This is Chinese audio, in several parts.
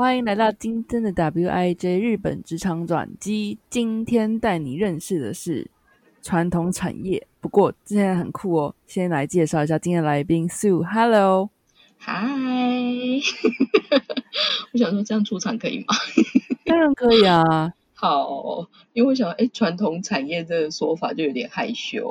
欢迎来到今天的 WIJ 日本职场转机。今天带你认识的是传统产业，不过之前很酷哦。先来介绍一下今天的来宾 Sue，Hello，嗨，我想说这样出场可以吗？当然可以啊。好，因为我想，哎，传统产业这个说法就有点害羞。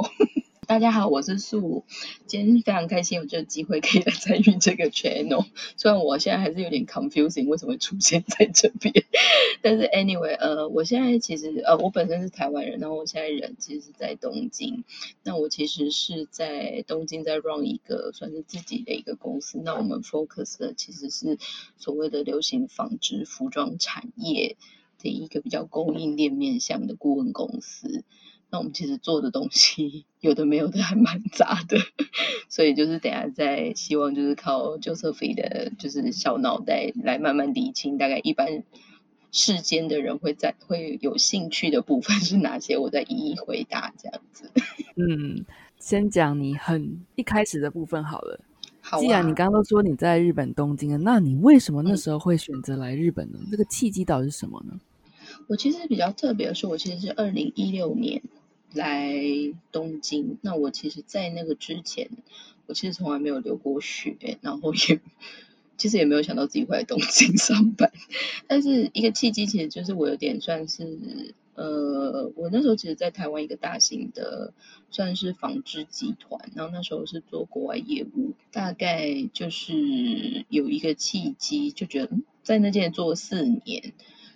大家好，我是素，今天非常开心有这个机会可以来参与这个 channel。虽然我现在还是有点 confusing，为什么会出现在这边？但是 anyway，呃，我现在其实呃，我本身是台湾人，然后我现在人其实是在东京。那我其实是在东京在 run 一个算是自己的一个公司。那我们 focus 的其实是所谓的流行纺织服装产业的一个比较供应链面向的顾问公司。那我们其实做的东西有的没有的还蛮杂的，所以就是等下再希望就是靠 Josephine 的，就是小脑袋来慢慢理清，大概一般世间的人会在会有兴趣的部分是哪些，我再一一回答这样子。嗯，先讲你很一开始的部分好了。好，既然你刚刚都说你在日本东京了，那你为什么那时候会选择来日本呢？这个契机到底是什么呢？我其实比较特别的是，我其实是二零一六年。来东京，那我其实，在那个之前，我其实从来没有留过学，然后也其实也没有想到自己会来东京上班。但是一个契机，其实就是我有点算是，呃，我那时候其实，在台湾一个大型的算是纺织集团，然后那时候是做国外业务，大概就是有一个契机，就觉得在那件做四年，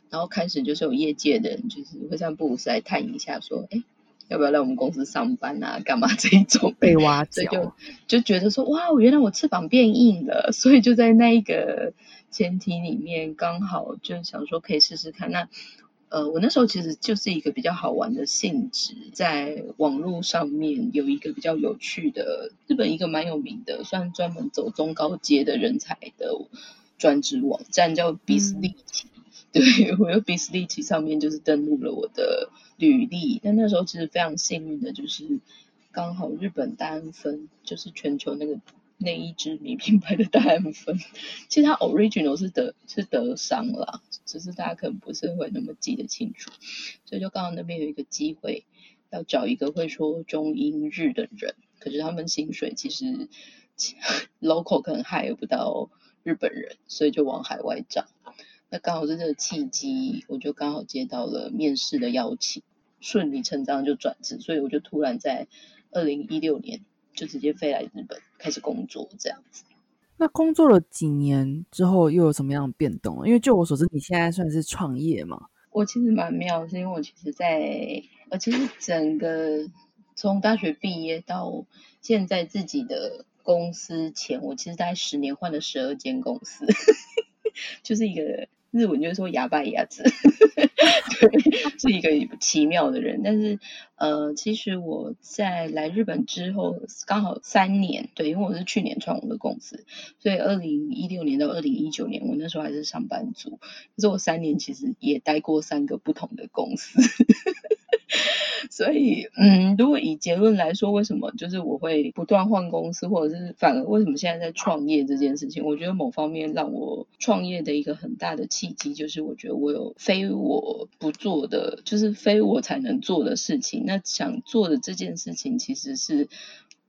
然后开始就是有业界的人就是会上布鲁斯来探一下，说，哎。要不要来我们公司上班啊？干嘛这一种被挖角，就就觉得说哇，原来我翅膀变硬了，所以就在那一个前提里面，刚好就想说可以试试看。那呃，我那时候其实就是一个比较好玩的性质，在网络上面有一个比较有趣的日本一个蛮有名的，算专门走中高阶的人才的专职网站，叫 b i s l e 对我用 b i s l e 上面就是登录了我的。履历，但那时候其实非常幸运的，就是刚好日本大安分就是全球那个内衣知名品牌的大安分，其实它 original 是德是德商啦，只是大家可能不是会那么记得清楚，所以就刚好那边有一个机会要找一个会说中英日的人，可是他们薪水其实 local 可能还不到日本人，所以就往海外找。那刚好是这个契机，我就刚好接到了面试的邀请。顺理成章就转职，所以我就突然在二零一六年就直接飞来日本开始工作，这样子。那工作了几年之后，又有什么样的变动？因为就我所知，你现在算是创业嘛？我其实蛮妙，是因为我其实在我，其实整个从大学毕业到现在自己的公司前，我其实大概十年换了十二间公司，就是一个。日文就是说哑巴牙子，对，是一个奇妙的人。但是，呃，其实我在来日本之后，刚好三年，对，因为我是去年创我的公司，所以二零一六年到二零一九年，我那时候还是上班族。可是我三年其实也待过三个不同的公司。所以，嗯，如果以结论来说，为什么就是我会不断换公司，或者是反而为什么现在在创业这件事情？我觉得某方面让我创业的一个很大的契机，就是我觉得我有非我不做的，就是非我才能做的事情。那想做的这件事情，其实是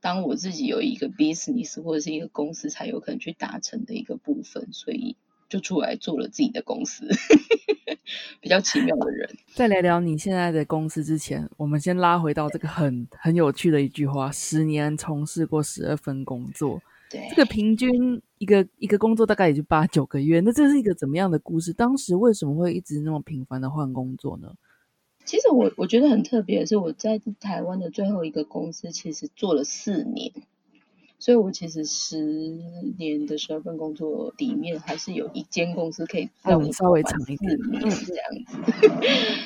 当我自己有一个 business 或者是一个公司才有可能去达成的一个部分。所以。就出来做了自己的公司，比较奇妙的人。在聊聊你现在的公司之前，我们先拉回到这个很很有趣的一句话：十年从事过十二份工作，对，这个平均一个一个工作大概也就八九个月。那这是一个怎么样的故事？当时为什么会一直那么频繁的换工作呢？其实我我觉得很特别的是，我在台湾的最后一个公司其实做了四年。所以我其实十年的十二份工作里面，还是有一间公司可以让我稍微长一点，嗯，这样子。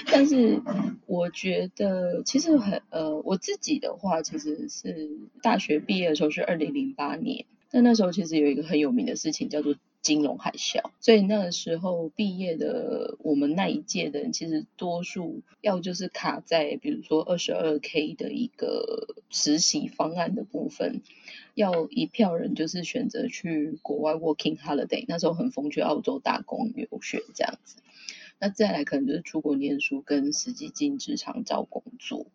但是我觉得其实很呃，我自己的话，其实是大学毕业的时候是二零零八年，那那时候其实有一个很有名的事情叫做。金融海啸，所以那个时候毕业的我们那一届的人，其实多数要就是卡在比如说二十二 K 的一个实习方案的部分，要一票人就是选择去国外 working holiday，那时候很疯去澳洲打工留学这样子，那再来可能就是出国念书跟实际进职场找工作。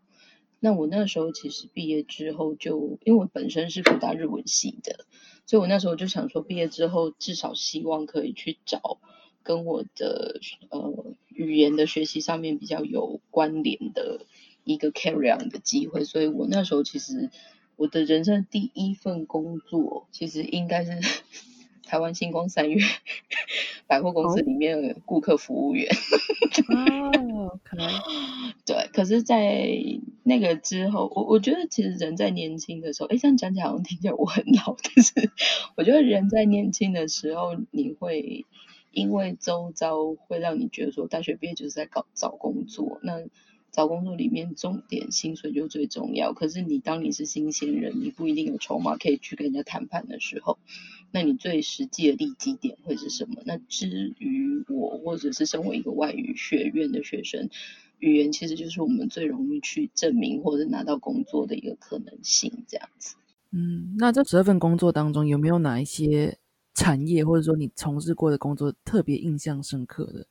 那我那时候其实毕业之后就，因为我本身是复大日文系的，所以我那时候就想说，毕业之后至少希望可以去找跟我的呃语言的学习上面比较有关联的一个 carry on 的机会，所以我那时候其实我的人生第一份工作其实应该是 台湾星光三月百货公司里面的顾客服务员。哦，可能对，可是，在那个之后，我我觉得其实人在年轻的时候，哎，这样讲起来好像听起来我很老，但是我觉得人在年轻的时候，你会因为周遭会让你觉得说，大学毕业就是在搞找工作，那找工作里面重点薪水就最重要。可是你当你是新鲜人，你不一定有筹码可以去跟人家谈判的时候。那你最实际的利基点会是什么？那至于我，或者是身为一个外语学院的学生，语言其实就是我们最容易去证明或者拿到工作的一个可能性，这样子。嗯，那这十二份工作当中，有没有哪一些产业，或者说你从事过的工作特别印象深刻的？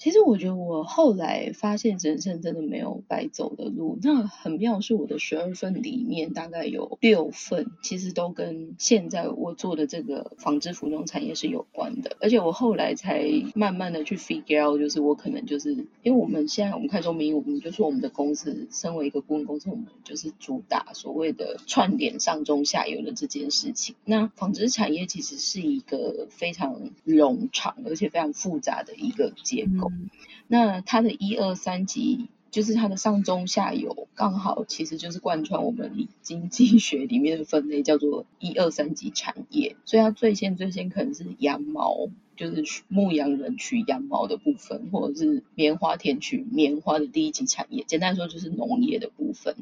其实我觉得我后来发现人生真的没有白走的路。那很妙是，我的十二份里面大概有六份，其实都跟现在我做的这个纺织服装产业是有关的。而且我后来才慢慢的去 figure out，就是我可能就是因为我们现在我们看中明，我们就说我们的公司身为一个顾问公司，我们就是主打所谓的串联上中下游的这件事情。那纺织产业其实是一个非常冗长而且非常复杂的一个结构。那它的一二三级，就是它的上中下游，刚好其实就是贯穿我们经济学里面的分类，叫做一二三级产业。所以它最先最先可能是羊毛。就是牧羊人取羊毛的部分，或者是棉花田取棉花的第一级产业，简单说就是农业的部分。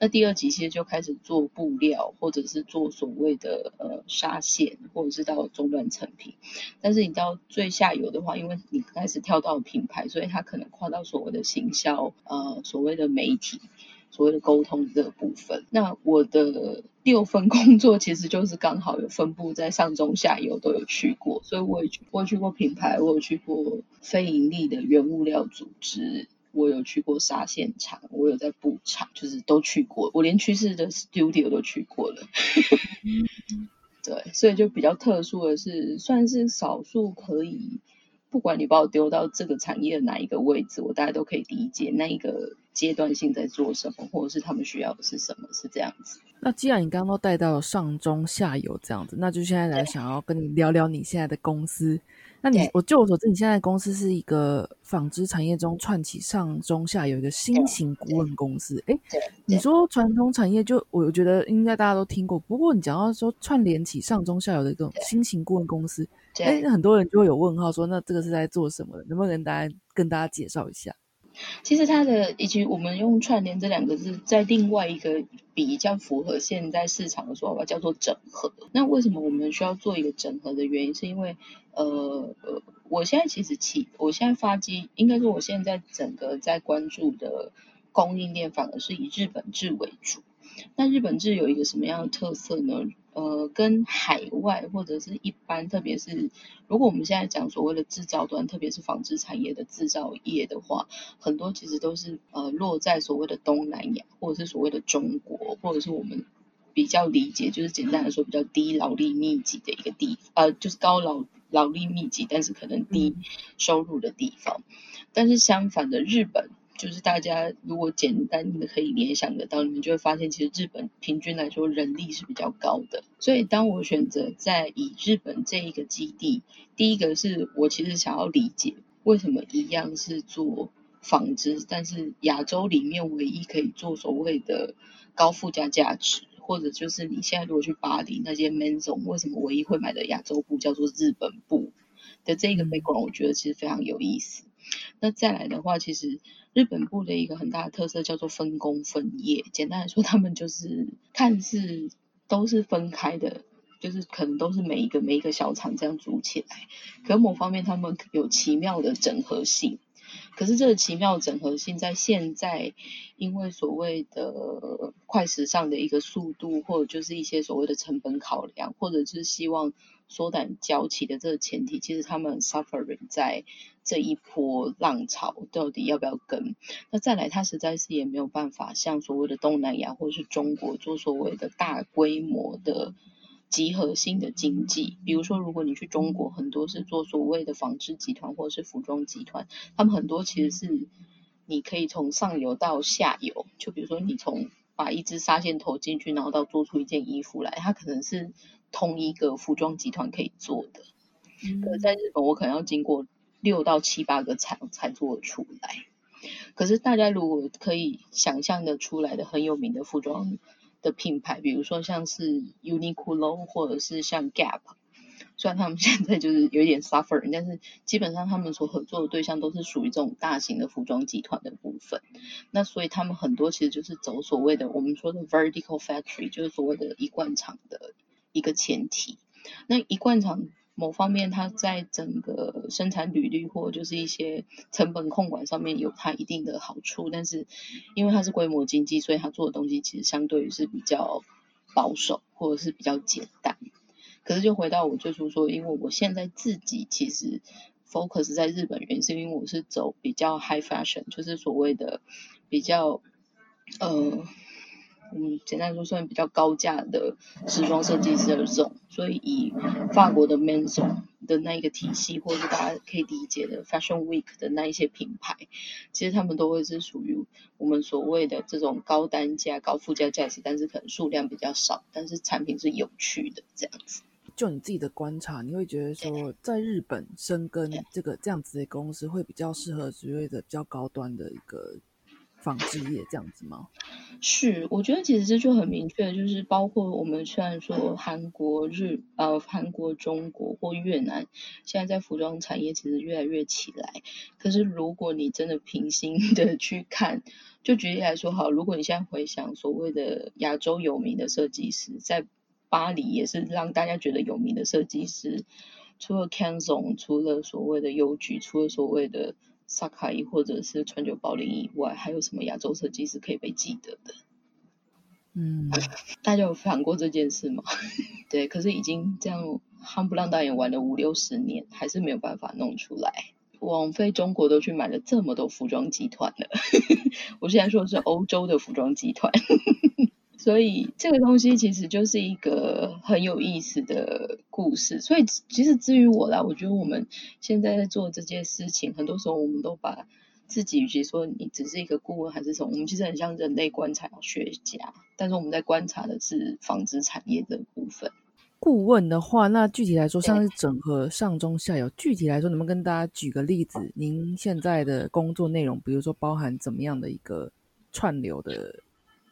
那第二级其实就开始做布料，或者是做所谓的呃纱线，或者是到中端成品。但是你到最下游的话，因为你开始跳到品牌，所以它可能跨到所谓的行销，呃，所谓的媒体。所谓的沟通这个部分，那我的六份工作其实就是刚好有分布在上中下游都有去过，所以我也去我去过品牌，我有去过非盈利的原物料组织，我有去过纱线厂，我有在布厂，就是都去过，我连趋势的 studio 都去过了。对，所以就比较特殊的是，算是少数可以。不管你把我丢到这个产业的哪一个位置，我大家都可以理解那一个阶段性在做什么，或者是他们需要的是什么，是这样子。那既然你刚刚都带到上中下游这样子，那就现在来想要跟你聊聊你现在的公司。那你我就我所知，你现在公司是一个纺织产业中串起上中下游一个新型顾问公司。哎，你说传统产业就我觉得应该大家都听过，不过你讲到说串联起上中下游的这种新型顾问公司。哎，很多人就会有问号，说那这个是在做什么？能不能跟大家跟大家介绍一下？其实它的以及我们用串联这两个字，在另外一个比较符合现在市场的说法，叫做整合。那为什么我们需要做一个整合的原因，是因为呃呃，我现在其实起，我现在发机，应该说我现在整个在关注的供应链，反而是以日本制为主。那日本制有一个什么样的特色呢？呃，跟海外或者是一般，特别是如果我们现在讲所谓的制造端，特别是纺织产业的制造业的话，很多其实都是呃落在所谓的东南亚，或者是所谓的中国，或者是我们比较理解，就是简单来说比较低劳力密集的一个地，呃，就是高劳劳力密集，但是可能低收入的地方。但是相反的，日本。就是大家如果简单的可以联想得到，你们就会发现，其实日本平均来说人力是比较高的。所以当我选择在以日本这一个基地，第一个是我其实想要理解为什么一样是做纺织，但是亚洲里面唯一可以做所谓的高附加价值。或者就是你现在如果去巴黎那些 Manzon，为什么唯一会买的亚洲布叫做日本布的这个 background，我觉得其实非常有意思。那再来的话，其实日本部的一个很大的特色叫做分工分业。简单来说，他们就是看似都是分开的，就是可能都是每一个每一个小厂这样组起来，可某方面他们有奇妙的整合性。可是这个奇妙整合性在现在，因为所谓的快时尚的一个速度，或者就是一些所谓的成本考量，或者是希望缩短交期的这个前提，其实他们 suffering 在这一波浪潮到底要不要跟？那再来，他实在是也没有办法像所谓的东南亚或者是中国做所谓的大规模的。集合性的经济，比如说，如果你去中国，很多是做所谓的纺织集团或者是服装集团，他们很多其实是你可以从上游到下游，就比如说你从把一支纱线投进去，然后到做出一件衣服来，它可能是同一个服装集团可以做的。可在日本，我可能要经过六到七八个厂才做出来。可是大家如果可以想象的出来的很有名的服装。的品牌，比如说像是 Uniqlo 或者是像 Gap，虽然他们现在就是有点 suffer，但是基本上他们所合作的对象都是属于这种大型的服装集团的部分。那所以他们很多其实就是走所谓的我们说的 vertical factory，就是所谓的一贯厂的一个前提。那一贯厂。某方面，它在整个生产履历或就是一些成本控管上面有它一定的好处，但是因为它是规模经济，所以它做的东西其实相对于是比较保守或者是比较简单。可是就回到我最初说，因为我现在自己其实 focus 在日本，原因是因为我是走比较 high fashion，就是所谓的比较呃。嗯，简单说算比较高价的时装设计师的这种，所以以法国的 Manson 的那一个体系，或者是大家可以理解的 Fashion Week 的那一些品牌，其实他们都会是属于我们所谓的这种高单价、高附加价值，但是可能数量比较少，但是产品是有趣的这样子。就你自己的观察，你会觉得说，在日本生根这个这样子的公司，会比较适合所谓的比较高端的一个。纺织业这样子吗？是，我觉得其实这就很明确，就是包括我们虽然说韩国、日呃韩国、中国或越南，现在在服装产业其实越来越起来。可是如果你真的平心的去看，就举例来说好，如果你现在回想所谓的亚洲有名的设计师，在巴黎也是让大家觉得有名的设计师，除了 Canso，除了所谓的邮局，除了所谓的。萨卡伊或者是川久保玲以外，还有什么亚洲设计师可以被记得的？嗯，大家有想过这件事吗？对，可是已经这样夯不浪当演玩了五六十年，还是没有办法弄出来。枉费中国都去买了这么多服装集团了，我现在说的是欧洲的服装集团。所以这个东西其实就是一个很有意思的故事。所以其实至于我啦，我觉得我们现在在做这件事情，很多时候我们都把自己，与其说你只是一个顾问还是什么，我们其实很像人类观察学家，但是我们在观察的是纺织产业的部分。顾问的话，那具体来说，像是整合上中下游，具体来说，能不能跟大家举个例子？您现在的工作内容，比如说包含怎么样的一个串流的？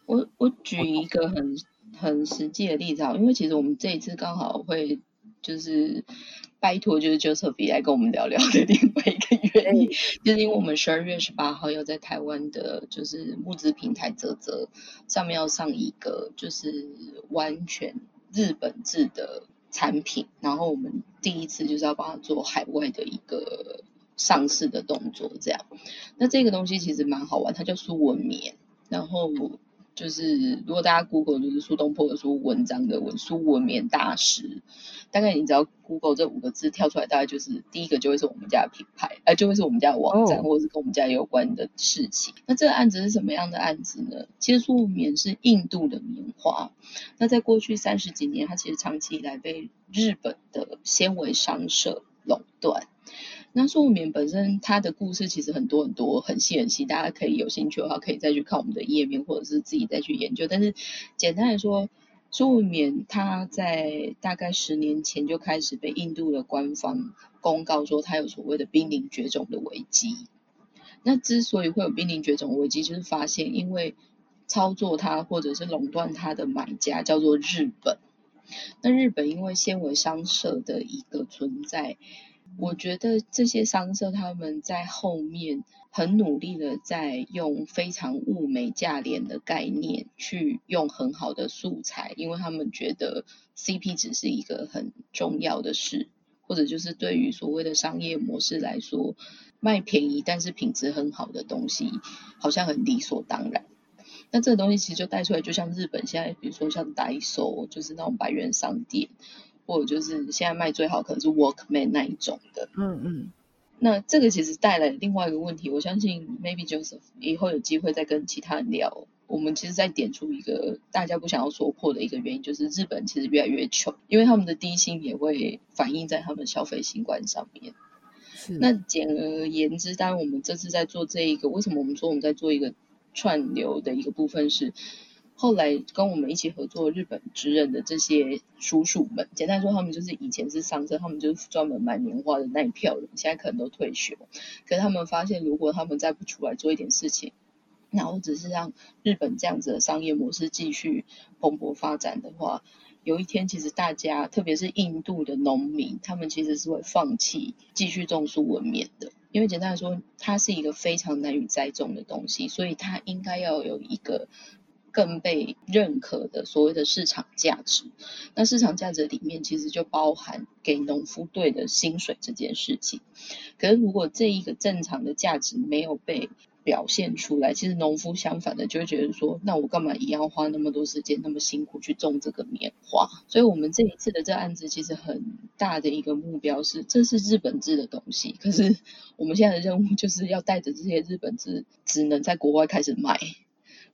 我我举一个很很实际的例子啊，因为其实我们这一次刚好会就是拜托就是 Joseph 来跟我们聊聊的另外一个原因，就是因为我们十二月十八号要在台湾的就是募资平台泽泽上面要上一个就是完全日本制的产品，然后我们第一次就是要帮他做海外的一个上市的动作，这样。那这个东西其实蛮好玩，它叫苏文棉，然后。就是如果大家 Google 就是苏东坡的书文章的文苏文棉大师，大概你只要 Google 这五个字跳出来，大概就是第一个就会是我们家的品牌，呃，就会是我们家的网站，或者是跟我们家有关的事情。那这个案子是什么样的案子呢？其实苏文棉是印度的棉花，那在过去三十几年，它其实长期以来被日本的纤维商社垄断。那素棉本身它的故事其实很多很多，很细很细，大家可以有兴趣的话，可以再去看我们的页面，或者是自己再去研究。但是简单来说，素棉它在大概十年前就开始被印度的官方公告说它有所谓的濒临绝种的危机。那之所以会有濒临绝种危机，就是发现因为操作它或者是垄断它的买家叫做日本。那日本因为纤维商社的一个存在，我觉得这些商社他们在后面很努力的在用非常物美价廉的概念去用很好的素材，因为他们觉得 CP 值是一个很重要的事，或者就是对于所谓的商业模式来说，卖便宜但是品质很好的东西，好像很理所当然。那这个东西其实就带出来，就像日本现在，比如说像 Daiso，就是那种百元商店，或者就是现在卖最好可能是 Workman 那一种的。嗯嗯。那这个其实带来另外一个问题，我相信 Maybe Joseph 以后有机会再跟其他人聊。我们其实在点出一个大家不想要说破的一个原因，就是日本其实越来越穷，因为他们的低薪也会反映在他们消费习惯上面。是。那简而言之，当然我们这次在做这一个，为什么我们说我们在做一个？串流的一个部分是，后来跟我们一起合作日本职人的这些叔叔们，简单说，他们就是以前是商社，他们就是专门买棉花的那一票人，现在可能都退休。可是他们发现，如果他们再不出来做一点事情，然后只是让日本这样子的商业模式继续蓬勃发展的话，有一天其实大家，特别是印度的农民，他们其实是会放弃继续种树文棉的。因为简单来说，它是一个非常难以栽种的东西，所以它应该要有一个更被认可的所谓的市场价值。那市场价值里面其实就包含给农夫队的薪水这件事情。可是如果这一个正常的价值没有被表现出来，其实农夫相反的就会觉得说，那我干嘛一样花那么多时间那么辛苦去种这个棉花？所以，我们这一次的这案子其实很大的一个目标是，这是日本制的东西，可是我们现在的任务就是要带着这些日本制，只能在国外开始卖，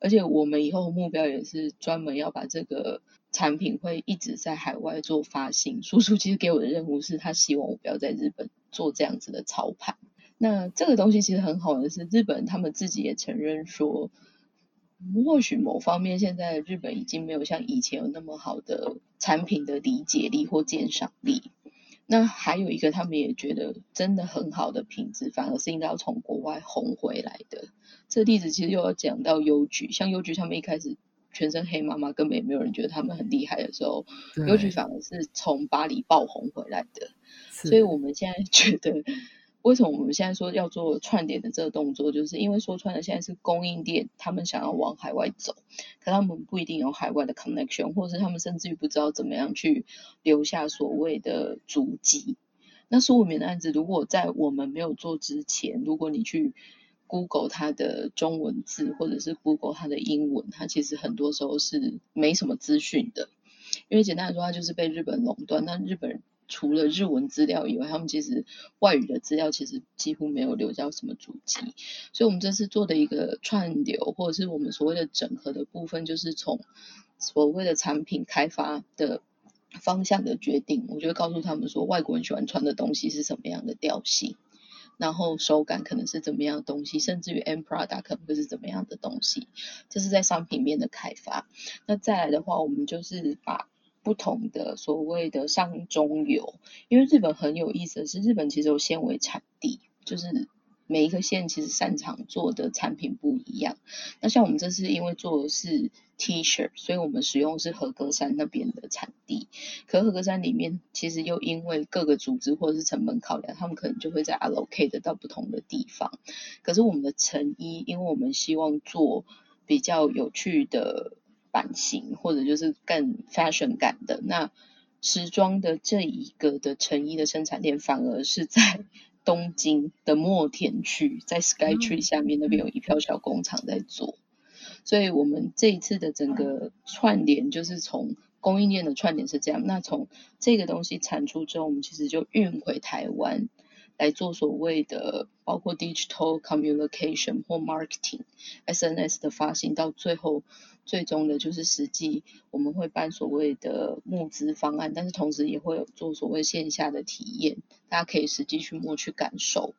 而且我们以后目标也是专门要把这个产品会一直在海外做发行。叔叔其实给我的任务是他希望我不要在日本做这样子的操盘。那这个东西其实很好的是，日本他们自己也承认说，或许某方面现在日本已经没有像以前有那么好的产品的理解力或鉴赏力。那还有一个，他们也觉得真的很好的品质，反而是应该要从国外红回来的。这例子其实又要讲到邮局，像邮局他们一开始全身黑妈妈，根本也没有人觉得他们很厉害的时候，邮局反而是从巴黎爆红回来的。所以我们现在觉得。为什么我们现在说要做串联的这个动作？就是因为说穿了，现在是供应链，他们想要往海外走，可他们不一定有海外的 connection，或者是他们甚至于不知道怎么样去留下所谓的足迹。那苏武棉的案子，如果在我们没有做之前，如果你去 Google 它的中文字，或者是 Google 它的英文，它其实很多时候是没什么资讯的，因为简单来说，它就是被日本垄断。那日本。除了日文资料以外，他们其实外语的资料其实几乎没有留下什么足迹。所以，我们这次做的一个串流，或者是我们所谓的整合的部分，就是从所谓的产品开发的方向的决定，我就会告诉他们说，外国人喜欢穿的东西是什么样的调性，然后手感可能是怎么样的东西，甚至于 end product 可能会是怎么样的东西。这是在商品面的开发。那再来的话，我们就是把。不同的所谓的上中游，因为日本很有意思的是，日本其实有纤维产地，就是每一个县其实擅长做的产品不一样。那像我们这次因为做的是 T 恤，所以我们使用是和歌山那边的产地。可和歌山里面其实又因为各个组织或者是成本考量，他们可能就会在 allocate 到不同的地方。可是我们的成衣，因为我们希望做比较有趣的。版型或者就是更 fashion 感的。那时装的这一个的成衣的生产链，反而是在 东京的墨田区，在 Sky Tree 下面那边有一票小工厂在做，所以我们这一次的整个串联就是从供应链的串联是这样，那从这个东西产出之后，我们其实就运回台湾。来做所谓的包括 digital communication 或 marketing SNS 的发行，到最后最终的就是实际我们会办所谓的募资方案，但是同时也会有做所谓线下的体验，大家可以实际去摸去感受，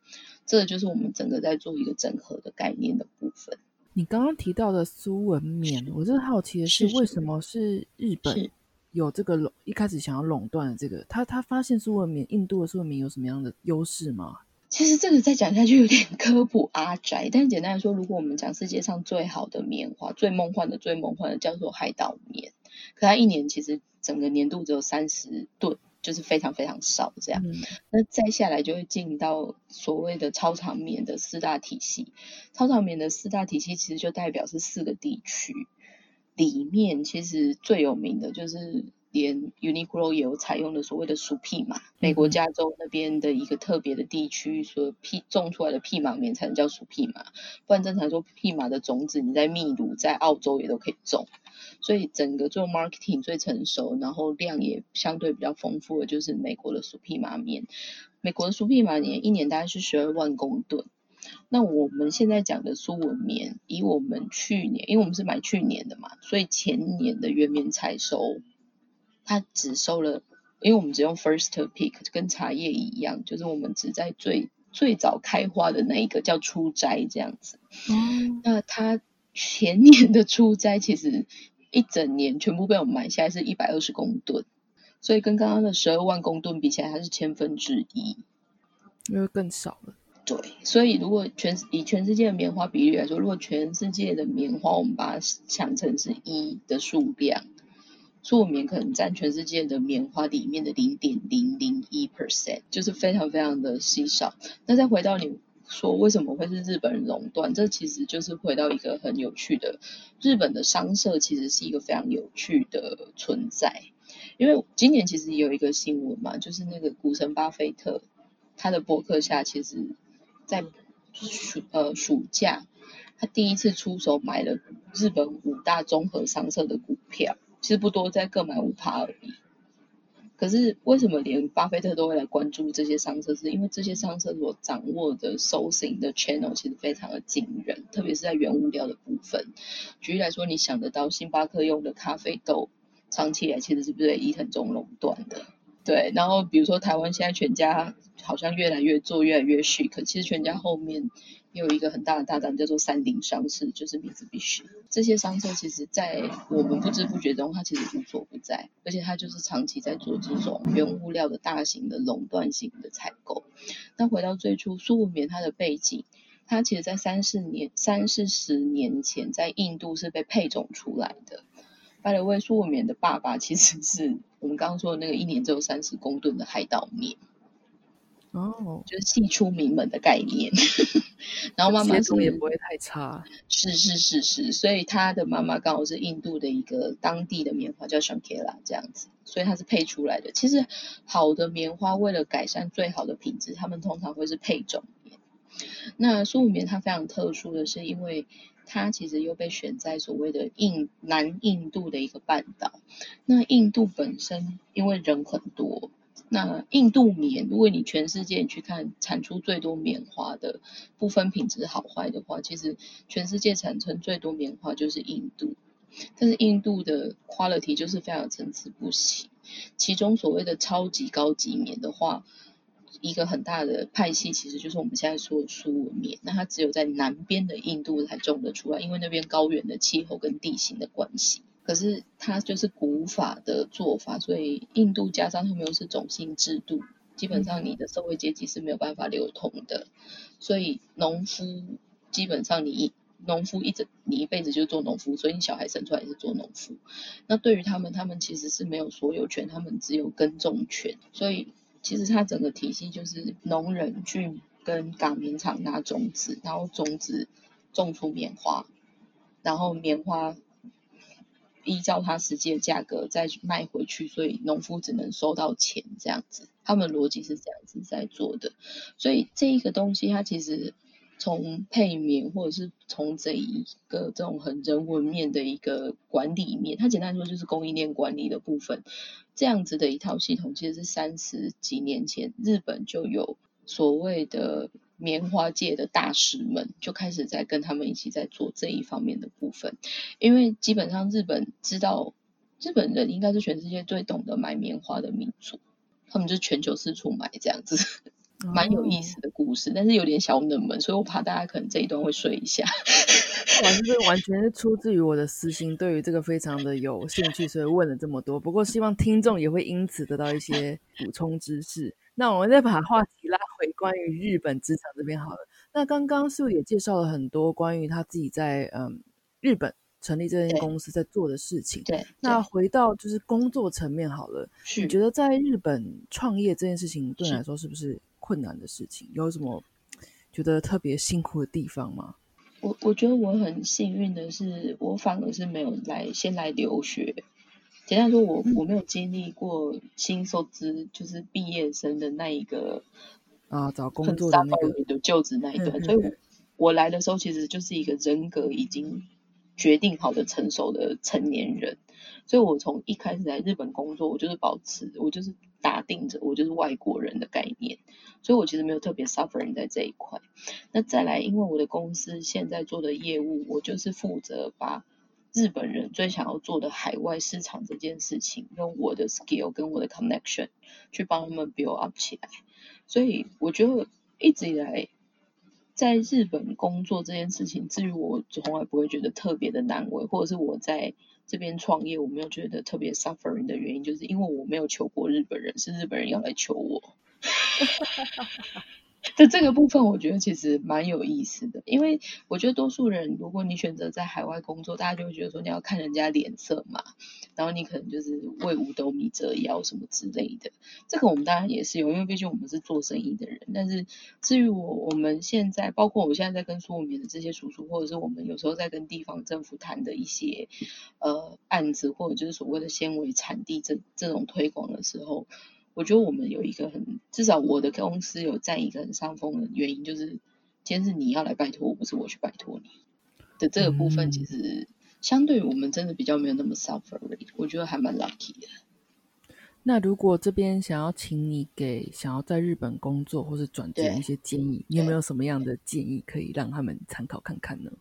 这个就是我们整个在做一个整合的概念的部分。你刚刚提到的苏文棉，我真的好奇的是为什么是日本？有这个垄，一开始想要垄断这个，他他发现苏文棉，印度的苏文棉有什么样的优势吗？其实这个再讲下去有点科普阿宅，但是简单来说，如果我们讲世界上最好的棉花、最梦幻的、最梦幻的，叫做海岛棉，可它一年其实整个年度只有三十吨。就是非常非常少这样，那再下来就会进到所谓的超长棉的四大体系。超长棉的四大体系其实就代表是四个地区，里面其实最有名的就是连 Uniqlo 也有采用的所谓的鼠屁马，美国加州那边的一个特别的地区，所屁种出来的屁马棉才能叫鼠屁马，不然正常说屁马的种子你在秘鲁、在澳洲也都可以种。所以整个做 marketing 最成熟，然后量也相对比较丰富的，就是美国的鼠屁马棉。美国的鼠屁马棉一年大概是十二万公吨。那我们现在讲的苏文棉，以我们去年，因为我们是买去年的嘛，所以前年的原棉采收，它只收了，因为我们只用 first pick，跟茶叶一样，就是我们只在最最早开花的那一个叫初摘这样子。哦。那它前年的初摘其实。一整年全部被我们买下来是一百二十公吨，所以跟刚刚的十二万公吨比起来，它是千分之一，因为更少了。对，所以如果全以全世界的棉花比例来说，如果全世界的棉花我们把它想成是一的数量，做棉可能占全世界的棉花里面的零点零零一 percent，就是非常非常的稀少。那再回到你。说为什么会是日本人垄断？这其实就是回到一个很有趣的，日本的商社其实是一个非常有趣的存在。因为今年其实有一个新闻嘛，就是那个股神巴菲特他的博客下，其实在暑呃暑假，他第一次出手买了日本五大综合商社的股票，其实不多，在各买五趴而已。可是为什么连巴菲特都会来关注这些商社？是因为这些商社所掌握的 sourcing 的 channel 其实非常的惊人，特别是在原物料的部分。举例来说，你想得到星巴克用的咖啡豆，长期以来其实是被伊藤中垄断的。对，然后比如说台湾现在全家好像越来越做越来越 chic，其实全家后面也。有一个很大的大单叫做三菱商事，就是名字必须。这些商社其实，在我们不知不觉中，它其实无所不在，而且它就是长期在做这种原物料的大型的垄断性的采购。那回到最初，苏文棉它的背景，它其实在三四年、三四十年前，在印度是被配种出来的。拜了，为苏文棉的爸爸其实是我们刚刚说的那个一年只有三十公吨的海岛棉。哦，就是系出名门的概念，然后妈妈是也不会太差，是是是是，所以他的妈妈刚好是印度的一个当地的棉花叫 Shankela 这样子，所以它是配出来的。其实好的棉花为了改善最好的品质，他们通常会是配种棉。那苏武棉它非常特殊的是，因为它其实又被选在所谓的印南印度的一个半岛，那印度本身因为人很多。那印度棉，如果你全世界去看产出最多棉花的，不分品质好坏的话，其实全世界产生最多棉花就是印度。但是印度的 quality 就是非常参差不齐，其中所谓的超级高级棉的话，一个很大的派系其实就是我们现在说的苏文棉。那它只有在南边的印度才种得出来，因为那边高原的气候跟地形的关系。可是它就是古法的做法，所以印度加上他们又是种姓制度，基本上你的社会阶级是没有办法流通的。所以农夫基本上你农夫一整你一辈子就做农夫，所以你小孩生出来也是做农夫。那对于他们，他们其实是没有所有权，他们只有耕种权。所以其实它整个体系就是农人去跟港棉厂拿种子，然后种子种出棉花，然后棉花。依照它实际的价格再卖回去，所以农夫只能收到钱这样子。他们逻辑是这样子在做的，所以这一个东西它其实从配棉或者是从这一个这种很人文面的一个管理面，它简单说就是供应链管理的部分。这样子的一套系统，其实是三十几年前日本就有所谓的。棉花界的大师们就开始在跟他们一起在做这一方面的部分，因为基本上日本知道日本人应该是全世界最懂得买棉花的民族，他们就全球四处买这样子。蛮有意思的故事，但是有点小冷门，所以我怕大家可能这一段会睡一下。完全 完全是出自于我的私心，对于这个非常的有兴趣，所以问了这么多。不过希望听众也会因此得到一些补充知识。那我们再把话题拉回关于日本职场这边好了。那刚刚是不是也介绍了很多关于他自己在嗯日本成立这间公司在做的事情？对。那回到就是工作层面好了，你觉得在日本创业这件事情对你来说是不是困难的事情？有什么觉得特别辛苦的地方吗？我我觉得我很幸运的是，我反而是没有来先来留学。简单说，我我没有经历过新收资，就是毕业生的那一个啊找工作的那个就职那一段，所以我来的时候其实就是一个人格已经决定好的成熟的成年人。所以我从一开始在日本工作，我就是保持我就是打定着我就是外国人的概念。所以我其实没有特别 suffering 在这一块。那再来，因为我的公司现在做的业务，我就是负责把日本人最想要做的海外市场这件事情，用我的 skill 跟我的 connection 去帮他们 build up 起来。所以我觉得一直以来在日本工作这件事情，至于我从来不会觉得特别的难为，或者是我在这边创业我没有觉得特别 suffering 的原因，就是因为我没有求过日本人，是日本人要来求我。在这个部分，我觉得其实蛮有意思的，因为我觉得多数人，如果你选择在海外工作，大家就会觉得说你要看人家脸色嘛，然后你可能就是为五斗米折腰什么之类的。这个我们当然也是有，因为毕竟我们是做生意的人。但是至于我我们现在，包括我现在在跟苏武民的这些叔叔，或者是我们有时候在跟地方政府谈的一些呃案子，或者就是所谓的纤维产地这这种推广的时候。我觉得我们有一个很，至少我的公司有占一个很上风的原因，就是今天是你要来拜托我，不是我去拜托你的这个部分，其实相对我们真的比较没有那么 suffer，我觉得还蛮 lucky 的。那如果这边想要请你给想要在日本工作或是转职一些建议，你有没有什么样的建议可以让他们参考看看呢？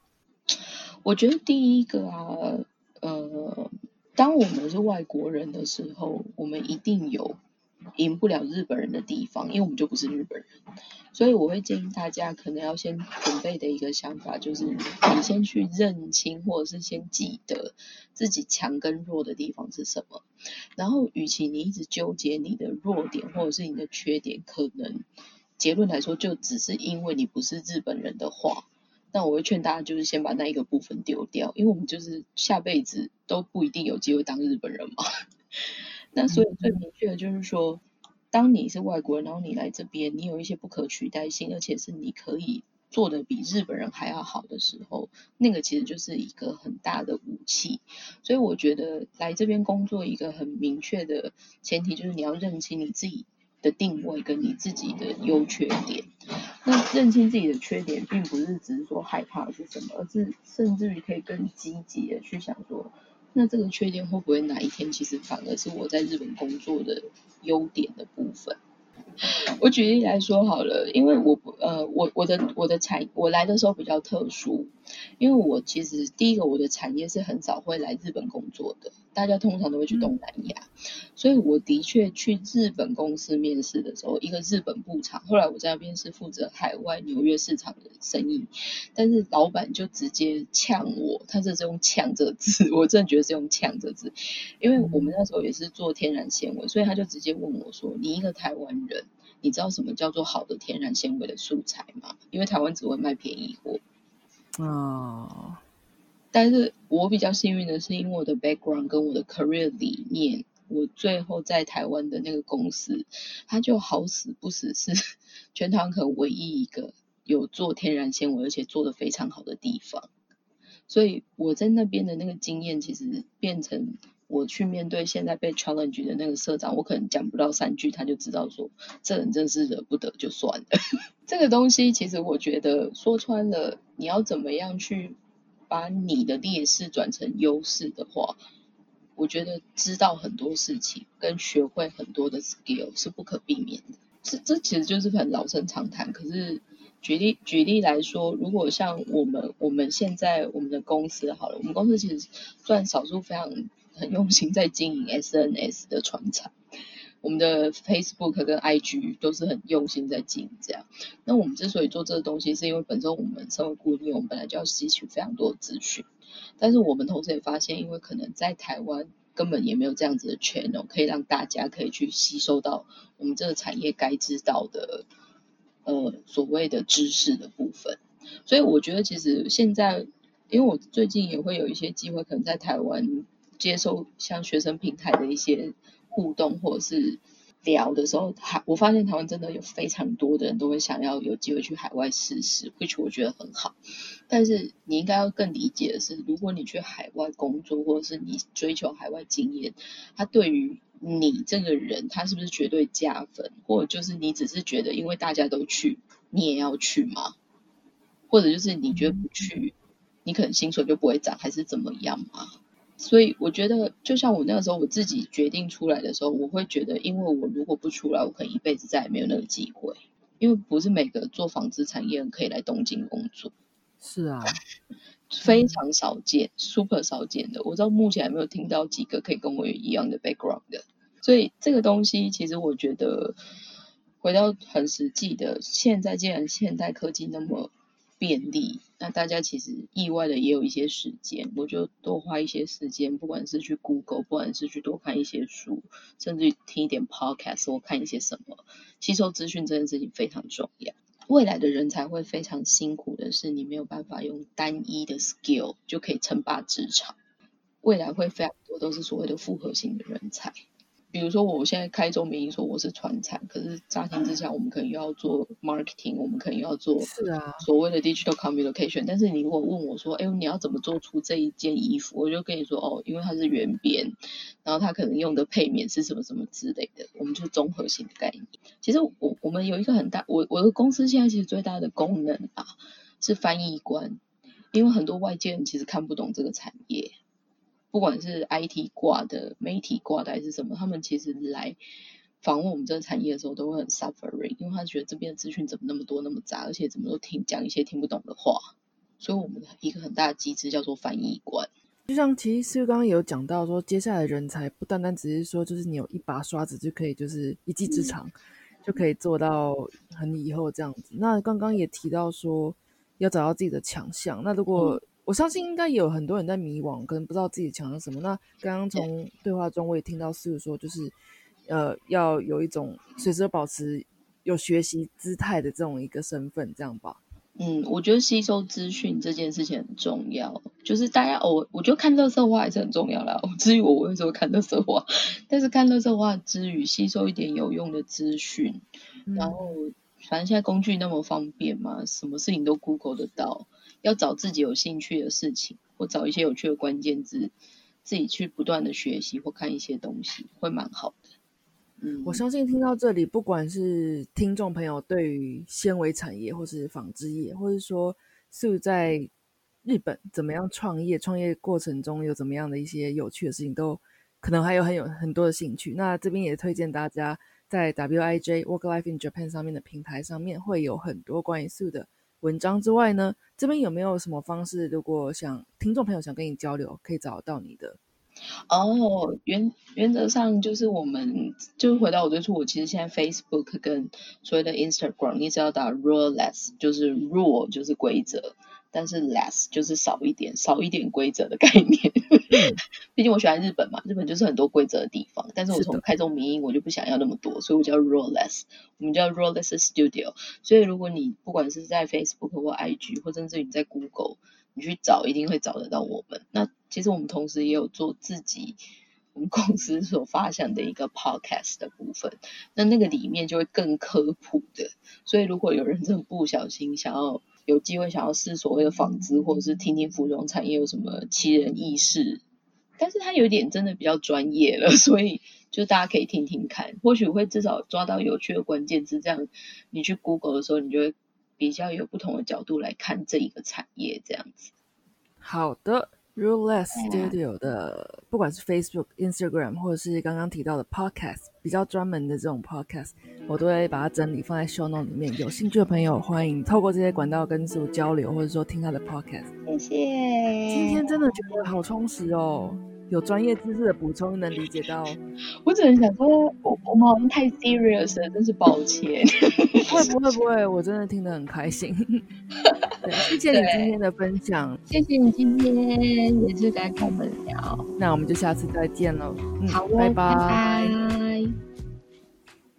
我觉得第一个啊，呃，当我们是外国人的时候，我们一定有。赢不了日本人的地方，因为我们就不是日本人，所以我会建议大家可能要先准备的一个想法，就是你先去认清，或者是先记得自己强跟弱的地方是什么。然后，与其你一直纠结你的弱点或者是你的缺点，可能结论来说就只是因为你不是日本人的话，那我会劝大家就是先把那一个部分丢掉，因为我们就是下辈子都不一定有机会当日本人嘛。那所以最明确的就是说，当你是外国人，然后你来这边，你有一些不可取代性，而且是你可以做的比日本人还要好的时候，那个其实就是一个很大的武器。所以我觉得来这边工作一个很明确的前提就是你要认清你自己的定位跟你自己的优缺点。那认清自己的缺点，并不是只是说害怕是什么，而是甚至于可以更积极的去想说。那这个确定会不会哪一天其实反而是我在日本工作的优点的部分？我举例来说好了，因为我呃，我我的我的产我来的时候比较特殊，因为我其实第一个我的产业是很少会来日本工作的，大家通常都会去东南亚，所以我的确去日本公司面试的时候，一个日本部厂，后来我在那边是负责海外纽约市场的生意，但是老板就直接呛我，他这是用呛这个字，我真的觉得是用呛这字，因为我们那时候也是做天然纤维，所以他就直接问我说：“你一个台湾人。”你知道什么叫做好的天然纤维的素材吗？因为台湾只会卖便宜货。啊，但是我比较幸运的是，因为我的 background 跟我的 career 里面，我最后在台湾的那个公司，它就好死不死是 全台湾可能唯一一个有做天然纤维而且做的非常好的地方。所以我在那边的那个经验，其实变成。我去面对现在被 challenge 的那个社长，我可能讲不到三句，他就知道说这人真是惹不得，就算了。这个东西其实我觉得说穿了，你要怎么样去把你的劣势转成优势的话，我觉得知道很多事情跟学会很多的 skill 是不可避免的。这这其实就是很老生常谈。可是举例举例来说，如果像我们我们现在我们的公司好了，我们公司其实算少数非常。很用心在经营 SNS 的传承，我们的 Facebook 跟 IG 都是很用心在经营这样。那我们之所以做这个东西，是因为本身我们身为顾问，我们本来就要吸取非常多的资讯，但是我们同时也发现，因为可能在台湾根本也没有这样子的 channel 可以让大家可以去吸收到我们这个产业该知道的呃所谓的知识的部分。所以我觉得其实现在，因为我最近也会有一些机会，可能在台湾接受像学生平台的一些。互动或者是聊的时候，海我发现台湾真的有非常多的人都会想要有机会去海外试试，which 我觉得很好。但是你应该要更理解的是，如果你去海外工作，或者是你追求海外经验，它对于你这个人，他是不是绝对加分？或者就是你只是觉得因为大家都去，你也要去吗？或者就是你觉得不去，你可能薪水就不会涨，还是怎么样吗？所以我觉得，就像我那个时候我自己决定出来的时候，我会觉得，因为我如果不出来，我可能一辈子再也没有那个机会。因为不是每个做纺织产业可以来东京工作。是啊，非常少见，super 少见的。我知道目前还没有听到几个可以跟我有一样的 background 的。所以这个东西，其实我觉得回到很实际的，现在既然现代科技那么。便利，那大家其实意外的也有一些时间，我就多花一些时间，不管是去 Google，不管是去多看一些书，甚至听一点 Podcast 或看一些什么，吸收资讯这件事情非常重要。未来的人才会非常辛苦的是，你没有办法用单一的 skill 就可以称霸职场，未来会非常多都是所谓的复合型的人才。比如说，我现在开宗明义说我是传产，可是乍听之下，我们可能又要做 marketing，我们可能要做是啊所谓的 digital communication。但是你如果问我说，哎，你要怎么做出这一件衣服？我就跟你说，哦，因为它是圆边，然后它可能用的配面是什么什么之类的，我们就综合性的概念。其实我我们有一个很大，我我的公司现在其实最大的功能啊是翻译官，因为很多外界人其实看不懂这个产业。不管是 IT 挂的、媒体挂的还是什么，他们其实来访问我们这个产业的时候，都会很 suffering，因为他觉得这边的资讯怎么那么多、那么杂，而且怎么都听讲一些听不懂的话。所以，我们的一个很大的机制叫做翻译官。就像其实刚刚有讲到说，接下来人才不单单只是说，就是你有一把刷子就可以，就是一技之长就可以做到很以后这样子。那刚刚也提到说，要找到自己的强项。那如果我相信应该有很多人在迷惘，可能不知道自己强项什么。那刚刚从对话中我也听到师傅说，就是呃要有一种随时保持有学习姿态的这种一个身份，这样吧。嗯，我觉得吸收资讯这件事情很重要，就是大家偶我觉得看乐色话还是很重要啦。至于我为什么看乐色话，但是看乐色话之余，吸收一点有用的资讯，然后反正现在工具那么方便嘛，什么事情都 Google 得到。要找自己有兴趣的事情，或找一些有趣的关键字，自己去不断的学习或看一些东西，会蛮好的。嗯，我相信听到这里，不管是听众朋友对于纤维产业，或是纺织业，或者说是在日本怎么样创业，创业过程中有怎么样的一些有趣的事情，都可能还有很有很多的兴趣。那这边也推荐大家在 WIJ Work Life in Japan 上面的平台上面，会有很多关于素的。文章之外呢，这边有没有什么方式？如果想听众朋友想跟你交流，可以找到你的。哦，原原则上就是我们就回到我最初，我其实现在 Facebook 跟所谓的 Instagram，你只要打 Ruleless，就是 Rule 就是规则。但是 less 就是少一点，少一点规则的概念。毕竟我喜欢日本嘛，日本就是很多规则的地方。但是我从开宗明义，我就不想要那么多，所以我叫 roll less。我们叫 roll less studio。所以如果你不管是在 Facebook 或 IG，或甚至你在 Google，你去找一定会找得到我们。那其实我们同时也有做自己我们公司所发想的一个 podcast 的部分。那那个里面就会更科普的。所以如果有人真的不小心想要，有机会想要试所谓的纺织，或者是听听服装产业有什么奇人异事，但是它有点真的比较专业了，所以就大家可以听听看，或许会至少抓到有趣的关键字，这样你去 Google 的时候，你就会比较有不同的角度来看这一个产业这样子。好的。Ruleless Studio 的，不管是 Facebook、Instagram，或者是刚刚提到的 Podcast，比较专门的这种 Podcast，我都会把它整理放在 Show Note 里面。有兴趣的朋友，欢迎透过这些管道跟师傅交流，或者说听他的 Podcast。谢谢。今天真的觉得好充实哦。有专业知识的补充，能理解到。我只能想说，我我们好像太 serious 了，真是抱歉。不会不会不会，我真的听得很开心。谢谢你今天的分享，谢谢你今天也是来跟我们聊。那我们就下次再见了。好，拜拜。